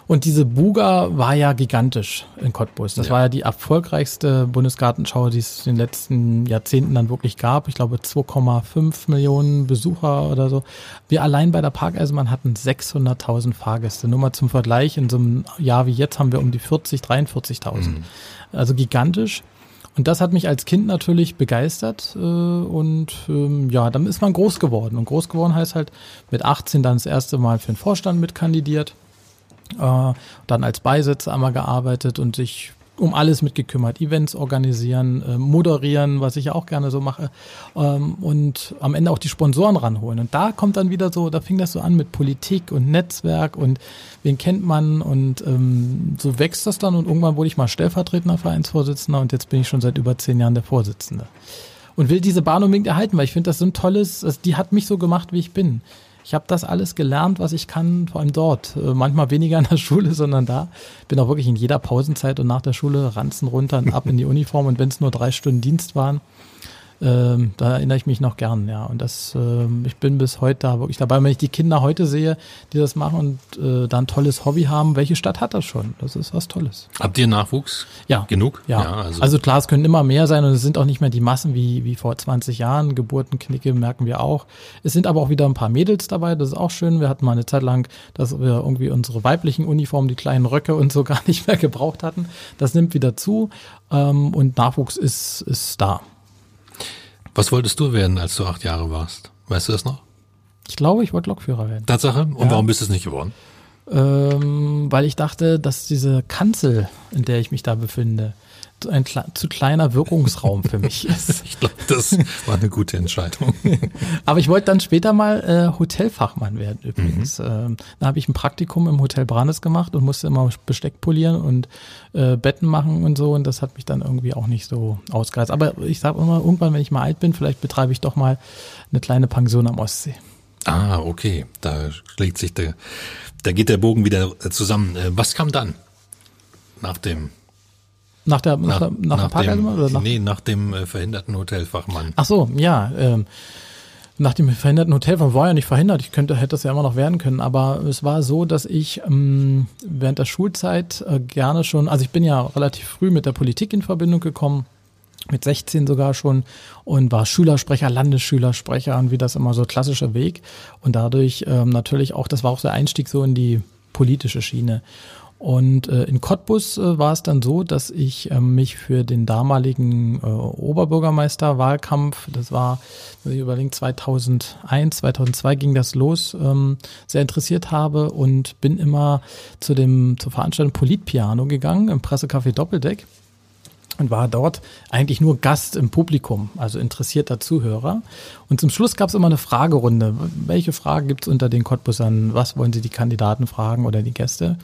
Und diese Buga war ja gigantisch in Cottbus. Das Ja. war ja die erfolgreichste Bundesgartenschau, die es in den letzten Jahrzehnten dann wirklich gab. Ich glaube 2,5 Millionen Besucher oder so. Wir allein bei der Parkeisenbahn hatten 600.000 Fahrgäste. Nur mal zum Vergleich, in so einem Jahr wie jetzt haben wir um die 40, 43.000. Also gigantisch. Und das hat mich als Kind natürlich begeistert äh, und ähm, ja, dann ist man groß geworden. Und groß geworden heißt halt mit 18 dann das erste Mal für den Vorstand mitkandidiert, äh, dann als Beisitzer einmal gearbeitet und sich um alles mitgekümmert, Events organisieren, äh, moderieren, was ich ja auch gerne so mache ähm, und am Ende auch die Sponsoren ranholen. Und da kommt dann wieder so, da fing das so an mit Politik und Netzwerk und wen kennt man und ähm, so wächst das dann und irgendwann wurde ich mal stellvertretender Vereinsvorsitzender und jetzt bin ich schon seit über zehn Jahren der Vorsitzende. Und will diese Bahn unbedingt erhalten, weil ich finde das so ein tolles, also die hat mich so gemacht, wie ich bin. Ich habe das alles gelernt, was ich kann, vor allem dort. Äh, Manchmal weniger in der (laughs) Schule, sondern da. Bin auch wirklich in jeder Pausenzeit und nach der Schule ranzen runter und ab in die (laughs) Uniform. Und wenn es nur drei Stunden Dienst waren, ähm, da erinnere ich mich noch gern, ja. Und das, ähm, ich bin bis heute da wirklich dabei. Wenn ich die Kinder heute sehe, die das machen und äh, da ein tolles Hobby haben, welche Stadt hat das schon? Das ist was Tolles. Habt ihr Nachwuchs? Ja. Genug? Ja, also, also, klar, es können immer mehr sein und es sind auch nicht mehr die Massen wie, wie vor 20 Jahren. Geburtenknicke merken wir auch. Es sind aber auch wieder ein paar Mädels dabei, das ist auch schön. Wir hatten mal eine Zeit lang, dass wir irgendwie unsere weiblichen Uniformen, die kleinen Röcke und so (laughs) gar nicht mehr gebraucht hatten. Das nimmt wieder zu ähm, und Nachwuchs ist, ist da. Was wolltest du werden, als du acht Jahre warst? Weißt du das noch? Ich glaube, ich wollte Lokführer werden. Tatsache? Und Ja. warum bist du es nicht geworden? Ähm, weil ich dachte, dass diese Kanzel, in der ich mich da befinde, ein kle zu kleiner Wirkungsraum für mich (laughs) ist. Ich glaube, das war eine gute Entscheidung. (laughs) Aber ich wollte dann später mal äh, Hotelfachmann werden übrigens. Ähm, da habe ich ein Praktikum im Hotel Brandes gemacht und musste immer Besteck polieren und äh, Betten machen und so. Und das hat mich dann irgendwie auch nicht so ausgereizt. Aber ich sage immer, irgendwann, wenn ich mal alt bin, vielleicht betreibe ich doch mal eine kleine Pension am Ostsee. Ah, okay. Da schlägt sich der, da geht der Bogen wieder zusammen. Äh, Was kam dann? Nach dem, Nach der, nach, der, nach, der Parkeisenbahn oder nach nee, nach dem äh, verhinderten Hotelfachmann. Ach so, ja. Ähm, nach dem verhinderten Hotelfahrt war ja nicht verhindert. Ich könnte, hätte das ja immer noch werden können. Aber es war so, dass ich ähm, während der Schulzeit äh, gerne schon, also ich bin ja relativ früh mit der Politik in Verbindung gekommen, mit 16 sogar schon und war Schülersprecher, Landesschülersprecher und wie das immer so klassischer Weg. Und dadurch ähm, natürlich auch, das war auch der Einstieg so in die politische Schiene. Und äh, in Cottbus äh, war es dann so, dass ich äh, mich für den damaligen äh, Oberbürgermeisterwahlkampf, das war, wenn ich überlegen, 2001, 2002 ging das los, ähm, sehr interessiert habe und bin immer zu dem zur Veranstaltung Politpiano gegangen im Pressecafé Doppeldeck und war dort eigentlich nur Gast im Publikum, also interessierter Zuhörer. Und zum Schluss gab es immer eine Fragerunde. Welche Frage gibt es unter den Cottbusern? Was wollen Sie die Kandidaten fragen oder die Gäste?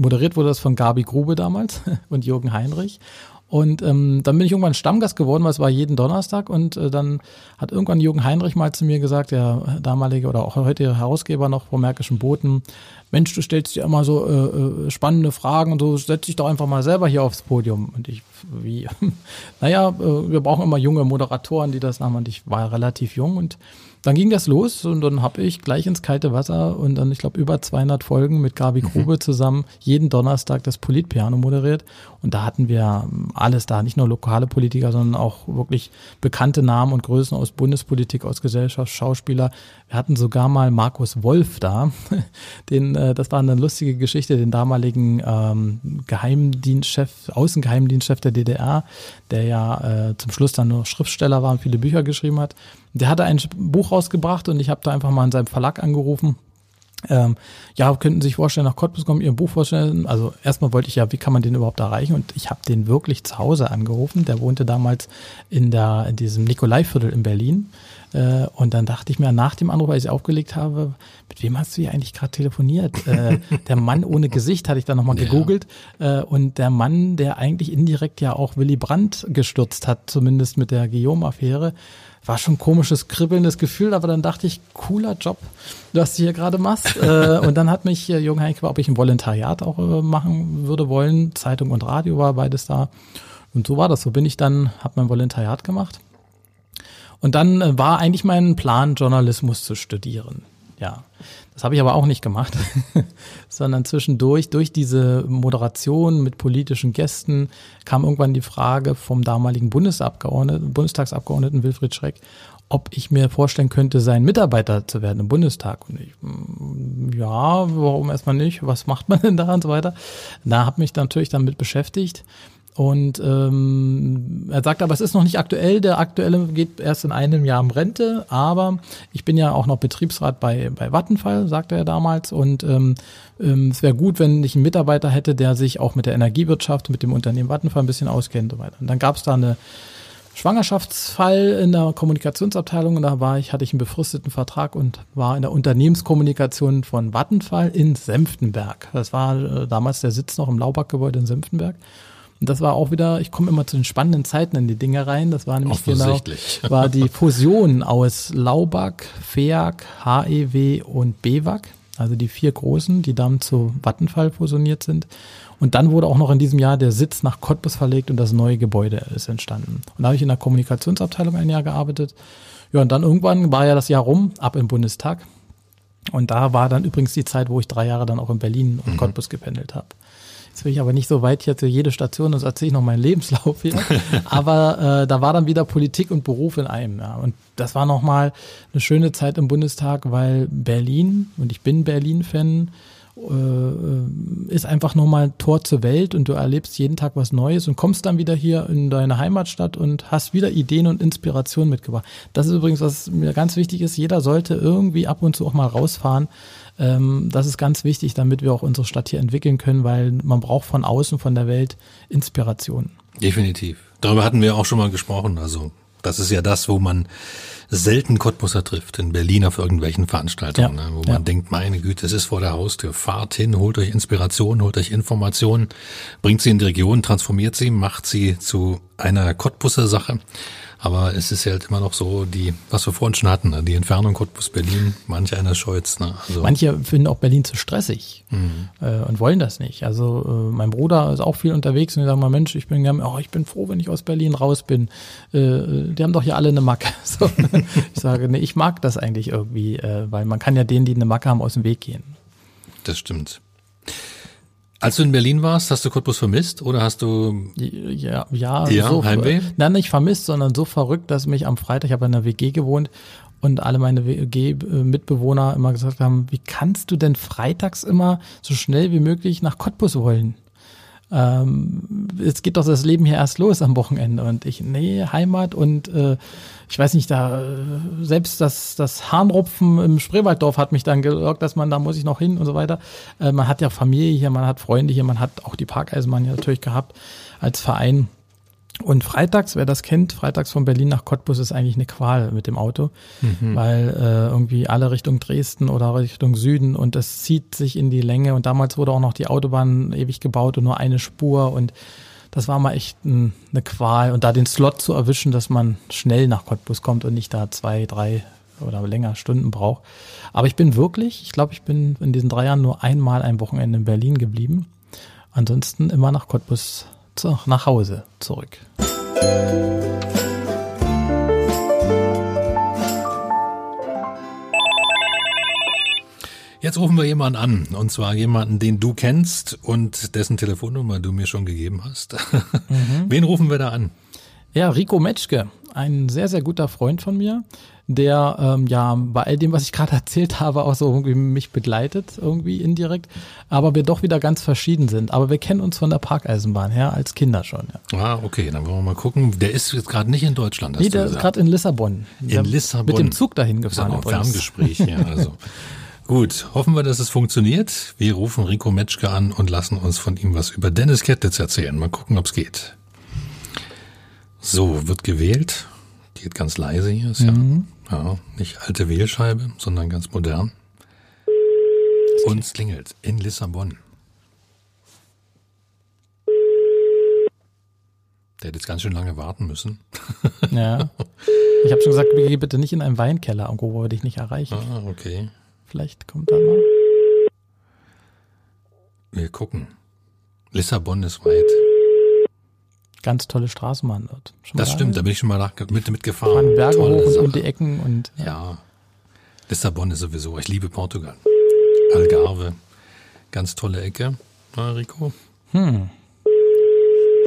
Moderiert wurde das von Gabi Grube damals (laughs) und Jürgen Heinrich. Und ähm, dann bin ich irgendwann Stammgast geworden, weil es war jeden Donnerstag. Und äh, dann hat irgendwann Jürgen Heinrich mal zu mir gesagt, der damalige oder auch heutige Herausgeber noch vom Märkischen Boten, Mensch, du stellst dir immer so äh, äh, spannende Fragen und so, setz dich doch einfach mal selber hier aufs Podium. Und ich, wie? (laughs) naja, äh, wir brauchen immer junge Moderatoren, die das machen. Und ich war relativ jung und dann ging das los und dann habe ich gleich ins kalte Wasser und dann, ich glaube, über 200 Folgen mit Gabi mhm. Grube mhm. zusammen jeden Donnerstag das Politpiano moderiert. Und da hatten wir alles da, nicht nur lokale Politiker, sondern auch wirklich bekannte Namen und Größen aus Bundespolitik, aus Gesellschaft, Schauspieler. Wir hatten sogar mal Markus Wolf da. (laughs) Den, äh, das war eine lustige Geschichte, den damaligen ähm, Geheimdienstchef, Außengeheimdienstchef der DDR, der ja äh, zum Schluss dann nur Schriftsteller war und viele Bücher geschrieben hat. Der hatte ein Buch rausgebracht und ich habe da einfach mal in seinem Verlag angerufen. Ähm, ja, könnten Sie sich vorstellen, nach Cottbus kommen, Ihr Buch vorstellen. Also erstmal wollte ich ja, wie kann man den überhaupt erreichen? Und ich habe den wirklich zu Hause angerufen. Der wohnte damals in der in diesem Nikolaiviertel in Berlin. Äh, und dann dachte ich mir nach dem Anruf, als ich aufgelegt habe, mit wem hast du hier eigentlich gerade telefoniert? Äh, (laughs) der Mann ohne Gesicht hatte ich dann nochmal gegoogelt. Ja. Äh, und der Mann, der eigentlich indirekt ja auch Willy Brandt gestürzt hat, zumindest mit der Guillaume-Affäre war schon ein komisches, kribbelndes Gefühl, aber dann dachte ich, cooler Job, was du hier gerade machst. (laughs) äh, und dann hat mich äh, Jürgen Heinke, ob ich ein Volontariat auch äh, machen würde wollen. Zeitung und Radio war beides da. Und so war das. So bin ich dann, habe mein Volontariat gemacht. Und dann war eigentlich mein Plan, Journalismus zu studieren. Ja. Das habe ich aber auch nicht gemacht, (laughs) sondern zwischendurch, durch diese Moderation mit politischen Gästen, kam irgendwann die Frage vom damaligen Bundesabgeordneten, Bundestagsabgeordneten Wilfried Schreck, ob ich mir vorstellen könnte, sein Mitarbeiter zu werden im Bundestag. Und ich, mm, ja, warum erstmal nicht? Was macht man denn da und so weiter? Da habe mich natürlich damit beschäftigt und ähm, er sagt aber, es ist noch nicht aktuell. Der aktuelle geht erst in einem Jahr in Rente. Aber ich bin ja auch noch Betriebsrat bei, bei Vattenfall, sagte er damals. Und ähm, ähm, es wäre gut, wenn ich einen Mitarbeiter hätte, der sich auch mit der Energiewirtschaft, mit dem Unternehmen Vattenfall ein bisschen auskennt und so weiter. Und dann gab es da eine Schwangerschaftsfall in der Kommunikationsabteilung und da war ich, hatte ich einen befristeten Vertrag und war in der Unternehmenskommunikation von Vattenfall in Senftenberg. Das war äh, damals der Sitz noch im Laubach-Gebäude in Senftenberg. Und das war auch wieder, ich komme immer zu den spannenden Zeiten in die Dinge rein. Das war nämlich genau, (laughs) war die Fusion aus Laubach, FEAG, HEW und BEWAG. Also die vier großen, die dann zu Vattenfall fusioniert sind. Und dann wurde auch noch in diesem Jahr der Sitz nach Cottbus verlegt und das neue Gebäude ist entstanden. Und da habe ich in der Kommunikationsabteilung ein Jahr gearbeitet. Ja, und dann irgendwann war ja das Jahr rum, ab im Bundestag. Und da war dann übrigens die Zeit, wo ich drei Jahre dann auch in Berlin und mhm. Cottbus gependelt habe. Jetzt will ich aber nicht so weit hier zu jede Station, das erzähle ich noch meinen Lebenslauf hier. (laughs) aber äh, da war dann wieder Politik und Beruf in einem. Ja. Und das war nochmal eine schöne Zeit im Bundestag, weil Berlin, und ich bin Berlin-Fan, ist einfach nochmal Tor zur Welt und du erlebst jeden Tag was Neues und kommst dann wieder hier in deine Heimatstadt und hast wieder Ideen und Inspiration mitgebracht. Das ist übrigens, was mir ganz wichtig ist, jeder sollte irgendwie ab und zu auch mal rausfahren, ähm, das ist ganz wichtig, damit wir auch unsere Stadt hier entwickeln können, weil man braucht von außen, von der Welt Inspiration. Definitiv. Darüber hatten wir auch schon mal gesprochen. Also das ist ja das, wo man selten Cottbusser trifft, in Berlin auf irgendwelchen Veranstaltungen, ja, ne, wo ja. man denkt, meine Güte, es ist vor der Haustür, fahrt hin, holt euch Inspiration, holt euch Informationen, bringt sie in die Region, transformiert sie, macht sie zu einer Cottbusser Sache. Aber es ist ja halt immer noch so, die, was wir vorhin schon hatten, ne? die Entfernung Cottbus-Berlin, manch einer scheut's. Ne? Also manche finden auch Berlin zu stressig mhm. äh, und wollen das nicht. Also äh, mein Bruder ist auch viel unterwegs und die sagen mal, Mensch, ich bin oh, ich bin froh, wenn ich aus Berlin raus bin. Äh, die haben doch hier alle eine Macke. (laughs) So, ich sage, nee, ich mag das eigentlich irgendwie, weil man kann ja denen, die eine Macke haben, aus dem Weg gehen. Das stimmt. Als du in Berlin warst, hast du Cottbus vermisst oder hast du ja ja, ja so, Heimweh? Nein, nicht vermisst, sondern so verrückt, dass mich am Freitag, ich habe in einer WG gewohnt und alle meine WG-Mitbewohner immer gesagt haben, wie kannst du denn freitags immer so schnell wie möglich nach Cottbus wollen? ähm, jetzt geht doch das Leben hier erst los am Wochenende und ich, nee, Heimat und äh, ich weiß nicht, da selbst das, das Hahnrupfen im Spreewalddorf hat mich dann gelockt, dass man, da muss ich noch hin und so weiter. Äh, man hat ja Familie hier, man hat Freunde hier, man hat auch die Parkeisenbahn hier natürlich gehabt als Verein. Und freitags, wer das kennt, freitags von Berlin nach Cottbus ist eigentlich eine Qual mit dem Auto, mhm. weil äh, irgendwie alle Richtung Dresden oder Richtung Süden und es zieht sich in die Länge und damals wurde auch noch die Autobahn ewig gebaut und nur eine Spur und das war mal echt ein, eine Qual und da den Slot zu erwischen, dass man schnell nach Cottbus kommt und nicht da zwei, drei oder länger Stunden braucht. Aber ich bin wirklich, ich glaube, ich bin in diesen drei Jahren nur einmal ein Wochenende in Berlin geblieben. Ansonsten immer nach Cottbus nach Hause zurück. Jetzt rufen wir jemanden an, und zwar jemanden, den du kennst und dessen Telefonnummer du mir schon gegeben hast. Mhm. Wen rufen wir da an? Ja, Rico Metschke, ein sehr, sehr guter Freund von mir, der ähm, ja bei all dem, was ich gerade (laughs) erzählt habe, auch so irgendwie mich begleitet, irgendwie indirekt, aber wir doch wieder ganz verschieden sind. Aber wir kennen uns von der Parkeisenbahn her als Kinder schon. Ja. Ah, okay, dann wollen wir mal gucken. Der ist jetzt gerade nicht in Deutschland. Hast nee, der ist gerade in Lissabon. In Lissabon. Mit dem Zug dahin gefahren. Das ist ein Ferngespräch, ja. Also. (laughs) Gut, hoffen wir, dass es funktioniert. Wir rufen Rico Metschke an und lassen uns von ihm was über Dennis Kettitz erzählen. Mal gucken, ob es geht. So, wird gewählt. Geht ganz leise hier. Ist mhm. ja, ja, nicht alte Wählscheibe, sondern ganz modern. Und es klingelt in Lissabon. Der hätte jetzt ganz schön lange warten müssen. Ja. (laughs) Ich habe schon gesagt, geh bitte nicht in einen Weinkeller, irgendwo, wo wir dich nicht erreichen. Ah, okay. Vielleicht kommt da mal. Wir gucken. Lissabon ist weit. Ganz tolle Straßenbahn dort. das stimmt, da bin ich schon mal nach, mit, mitgefahren. Fahren Berge Tolle hoch und um die Ecken und. Ja. ja. Lissabon ist sowieso. Ich liebe Portugal. Algarve. Ganz tolle Ecke. Na, Rico? Hm.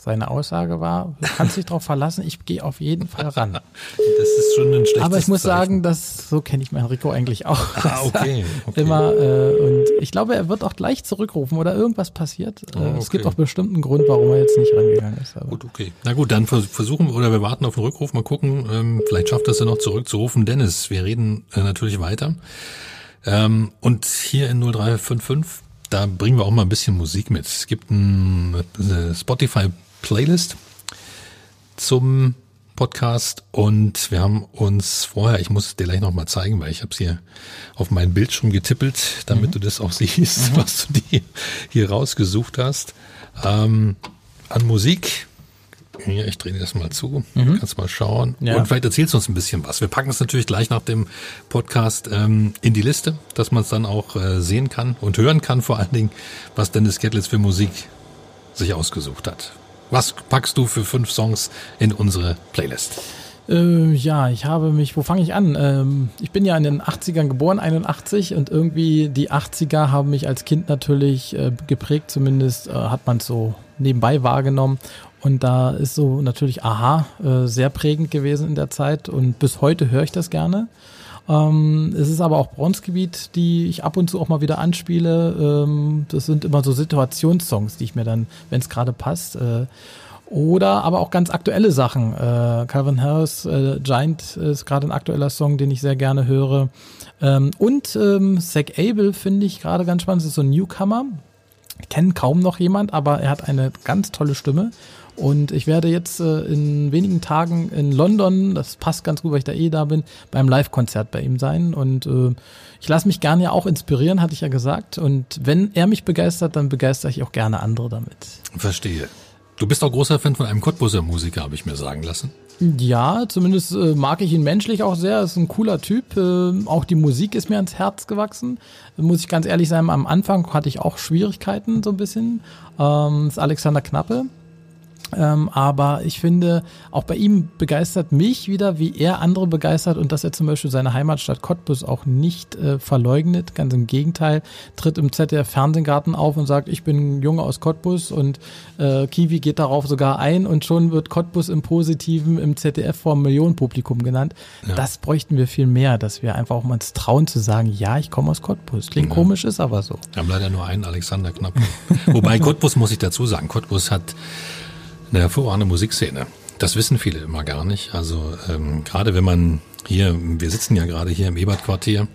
Seine Aussage war, du kannst dich darauf verlassen, ich gehe auf jeden Fall ran. Das ist schon ein schlechtes Aber ich muss Zeichen. sagen, dass so kenne ich meinen Rico eigentlich auch. Ah, (laughs) okay. okay. Immer äh, und ich glaube, er wird auch gleich zurückrufen oder irgendwas passiert. Äh, oh, okay. Es gibt auch bestimmt einen Grund, warum er jetzt nicht rangegangen ist. Aber. Gut, okay. Na gut, dann versuchen oder wir warten auf den Rückruf, mal gucken. Ähm, vielleicht schafft er es ja noch zurückzurufen. Dennis, wir reden äh, natürlich weiter. Ähm, und hier in 0355 da bringen wir auch mal ein bisschen Musik mit. Es gibt ein, eine Spotify Playlist zum Podcast und wir haben uns vorher, ich muss es dir gleich nochmal zeigen, weil ich habe es hier auf meinen Bildschirm getippelt, damit mhm. du das auch siehst, mhm. was du dir hier rausgesucht hast. Ähm, an Musik. Hier, ich drehe das mal zu. Mhm. Kannst mal schauen. Ja. Und vielleicht erzählst du uns ein bisschen was. Wir packen es natürlich gleich nach dem Podcast ähm, in die Liste, dass man es dann auch äh, sehen kann und hören kann, vor allen Dingen, was Dennis Gettlitz für Musik sich ausgesucht hat. Was packst du für fünf Songs in unsere Playlist? Äh, ja, ich habe mich, wo fange ich an? Ähm, ich bin ja in den 80ern geboren, 81 und irgendwie die 80er haben mich als Kind natürlich äh, geprägt, zumindest äh, hat man es so nebenbei wahrgenommen. Und da ist so natürlich Aha äh, sehr prägend gewesen in der Zeit und bis heute höre ich das gerne. Ähm, es ist aber auch Bronzegebiet, die ich ab und zu auch mal wieder anspiele. Ähm, das sind immer so Situationssongs, die ich mir dann, wenn es gerade passt, äh, oder aber auch ganz aktuelle Sachen. Äh, Calvin Harris, äh, Giant ist gerade ein aktueller Song, den ich sehr gerne höre. Ähm, und ähm, Zach Abel finde ich gerade ganz spannend. Das ist so ein Newcomer. Kennt kaum noch jemand, aber er hat eine ganz tolle Stimme. Und ich werde jetzt äh, in wenigen Tagen in London, das passt ganz gut, weil ich da eh da bin, beim Live-Konzert bei ihm sein. Und äh, ich lasse mich gerne ja auch inspirieren, hatte ich ja gesagt. Und wenn er mich begeistert, dann begeistere ich auch gerne andere damit. Verstehe. Du bist auch großer Fan von einem Cottbuser Musiker, habe ich mir sagen lassen. Ja, zumindest äh, mag ich ihn menschlich auch sehr. Ist ein cooler Typ. Äh, auch die Musik ist mir ans Herz gewachsen. Muss ich ganz ehrlich sein, am Anfang hatte ich auch Schwierigkeiten so ein bisschen. Ähm, ist Alexander Knappe. Ähm, aber ich finde, auch bei ihm begeistert mich wieder, wie er andere begeistert und dass er zum Beispiel seine Heimatstadt Cottbus auch nicht äh, verleugnet. Ganz im Gegenteil, tritt im ZDF Fernsehgarten auf und sagt, ich bin ein Junge aus Cottbus und äh, Kiwi geht darauf sogar ein und schon wird Cottbus im Positiven im ZDF vor einem Millionenpublikum genannt. Ja. Das bräuchten wir viel mehr, dass wir einfach auch mal uns trauen zu sagen, ja, ich komme aus Cottbus. Klingt ja. komisch, ist aber so. Wir haben leider nur einen Alexander Knapp. Wobei Cottbus muss ich dazu sagen, Cottbus hat eine hervorragende Musikszene. Das wissen viele immer gar nicht. Also ähm, gerade wenn man hier, wir sitzen ja gerade hier im Ebert-Quartier,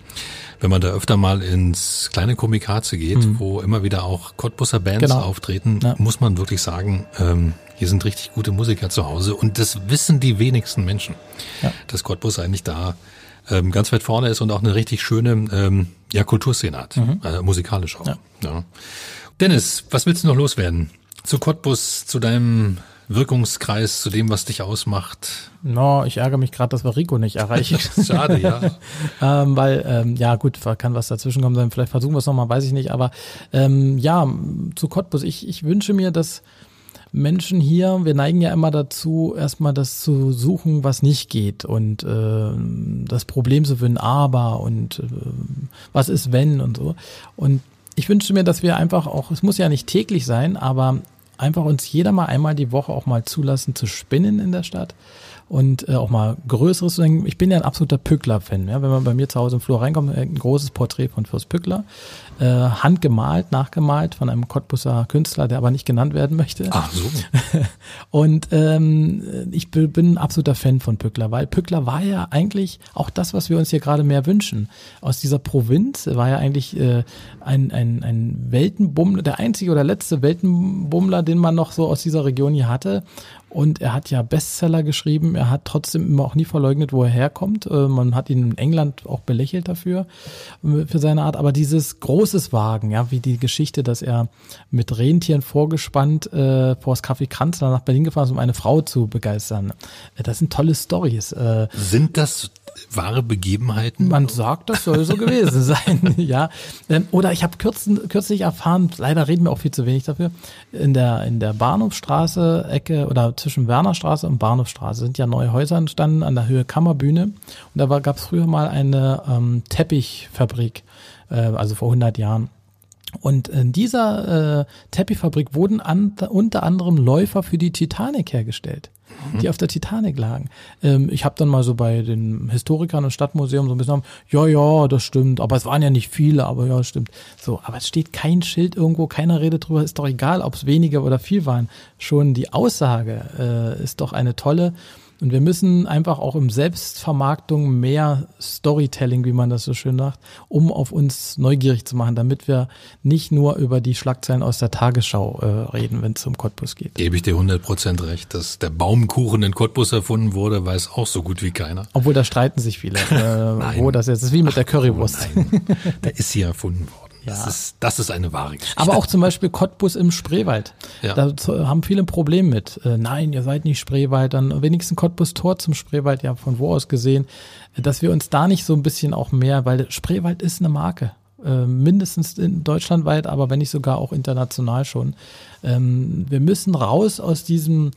wenn man da öfter mal ins kleine Komikaze geht, mhm. wo immer wieder auch Cottbusser Bands genau. auftreten, ja. muss man wirklich sagen, ähm, hier sind richtig gute Musiker zu Hause und das wissen die wenigsten Menschen, ja. dass Cottbus eigentlich da ähm, ganz weit vorne ist und auch eine richtig schöne ähm, ja, Kulturszene hat, mhm. äh, musikalisch auch. Ja. ja. Dennis, was willst du noch loswerden? Zu Cottbus, zu deinem Wirkungskreis, zu dem, was dich ausmacht? No, ich ärgere mich gerade, dass wir Rico nicht erreichen. (laughs) Schade, ja. (laughs) ähm, weil, ähm, ja gut, kann was dazwischen kommen sein, vielleicht versuchen wir es nochmal, weiß ich nicht. Aber ähm, ja, zu Cottbus, ich, ich wünsche mir, dass Menschen hier, wir neigen ja immer dazu, erstmal das zu suchen, was nicht geht und äh, das Problem zu finden, aber und äh, was ist wenn und so. Und ich wünsche mir, dass wir einfach auch, es muss ja nicht täglich sein, aber einfach uns jeder mal einmal die Woche auch mal zulassen zu spinnen in der Stadt und äh, auch mal Größeres zu denken. Ich bin ja ein absoluter Pückler-Fan. Ja? Wenn man bei mir zu Hause im Flur reinkommt, ein großes Porträt von Fürst Pückler, äh, handgemalt, nachgemalt von einem Cottbusser Künstler, der aber nicht genannt werden möchte. Ach so. (laughs) und ähm, ich bin ein absoluter Fan von Pückler, weil Pückler war ja eigentlich auch das, was wir uns hier gerade mehr wünschen. Aus dieser Provinz war ja eigentlich äh, ein, ein, ein Weltenbummler, der einzige oder letzte Weltenbummler, den man noch so aus dieser Region hier hatte. Und er hat ja Bestseller geschrieben. Er hat trotzdem immer auch nie verleugnet, wo er herkommt. Äh, man hat ihn in England auch belächelt dafür, äh, für seine Art. Aber dieses großes Wagen, ja, wie die Geschichte, dass er mit Rentieren vorgespannt äh, vor das Café Kanzler nach Berlin gefahren ist, um eine Frau zu begeistern. Äh, das sind tolle Stories. Sind das wahre Begebenheiten? Man sagt, das soll so gewesen (laughs) sein, ja. Ähm, oder ich habe kürzlich erfahren, leider reden wir auch viel zu wenig dafür, in der, in der Bahnhofstraße, Ecke oder zwischen Wernerstraße und Bahnhofstraße sind ja neue Häuser entstanden an der Höhe Kammerbühne. Und da gab es früher mal eine ähm, Teppichfabrik, äh, also vor 100 Jahren. Und in dieser äh, Teppichfabrik wurden an, unter anderem Läufer für die Titanic hergestellt die mhm. auf der Titanic lagen. Ähm, ich habe dann mal so bei den Historikern und Stadtmuseum so ein bisschen, ja, ja, das stimmt, aber es waren ja nicht viele, aber ja, das stimmt. So, aber es steht kein Schild irgendwo, keiner redet drüber, ist doch egal, ob es wenige oder viel waren. Schon die Aussage äh, ist doch eine tolle. Und wir müssen einfach auch im Selbstvermarktung mehr Storytelling, wie man das so schön sagt, um auf uns neugierig zu machen, damit wir nicht nur über die Schlagzeilen aus der Tagesschau äh, reden, wenn es um Cottbus geht. Gebe ich dir 100 Prozent recht, dass der Baumkuchen in Cottbus erfunden wurde, weiß auch so gut wie keiner. Obwohl da streiten sich viele, (laughs) äh, wo das jetzt ist, wie mit der Currywurst. Oh nein, der ist hier erfunden worden. Ja. Das, ist, das ist eine wahre Geschichte. Aber auch zum Beispiel Cottbus im Spreewald. Ja. Da haben viele ein Problem mit. Äh, nein, ihr seid nicht Spreewald, dann wenigstens Cottbus Tor zum Spreewald, ja, von wo aus gesehen, dass wir uns da nicht so ein bisschen auch mehr, weil Spreewald ist eine Marke. Äh, mindestens in deutschlandweit, aber wenn nicht sogar auch international schon. Ähm, wir müssen raus aus diesem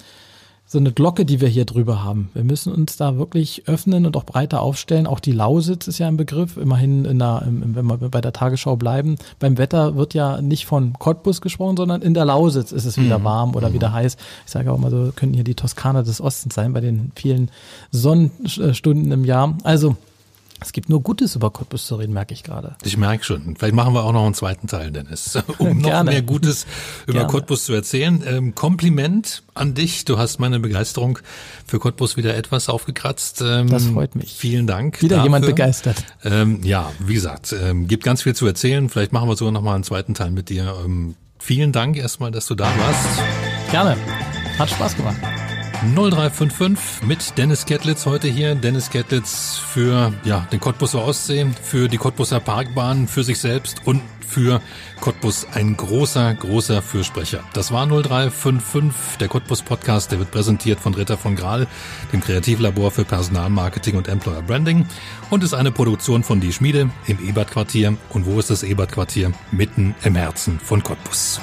so eine Glocke, die wir hier drüber haben. Wir müssen uns da wirklich öffnen und auch breiter aufstellen. Auch die Lausitz ist ja ein Begriff. Immerhin, in der, wenn wir bei der Tagesschau bleiben, beim Wetter wird ja nicht von Cottbus gesprochen, sondern in der Lausitz ist es wieder mhm. warm oder mhm. wieder heiß. Ich sage auch mal so, könnten hier die Toskana des Ostens sein bei den vielen Sonnenstunden im Jahr. Also es gibt nur Gutes über Cottbus zu reden, merke ich gerade. Ich merke schon. Vielleicht machen wir auch noch einen zweiten Teil, Dennis, (laughs) um noch mehr Gutes (laughs) über Gerne. Cottbus zu erzählen. Ähm, Kompliment an dich. Du hast meine Begeisterung für Cottbus wieder etwas aufgekratzt. Ähm, das freut mich. Vielen Dank. Wieder dafür. jemand begeistert. Ähm, ja, wie gesagt, ähm, gibt ganz viel zu erzählen. Vielleicht machen wir sogar noch mal einen zweiten Teil mit dir. Ähm, vielen Dank erstmal, dass du da warst. Gerne. Hat Spaß gemacht. 0355 mit Dennis Kettlitz heute hier. Dennis Kettlitz für ja, den Cottbuser Ostsee, für die Cottbuser Parkbahn, für sich selbst und für Cottbus ein großer, großer Fürsprecher. Das war 0355, der Cottbus Podcast, der wird präsentiert von Ritter von Graal, dem Kreativlabor für Personalmarketing und Employer Branding und ist eine Produktion von Die Schmiede im Ebert Quartier. Und wo ist das Ebert Quartier? Mitten im Herzen von Cottbus.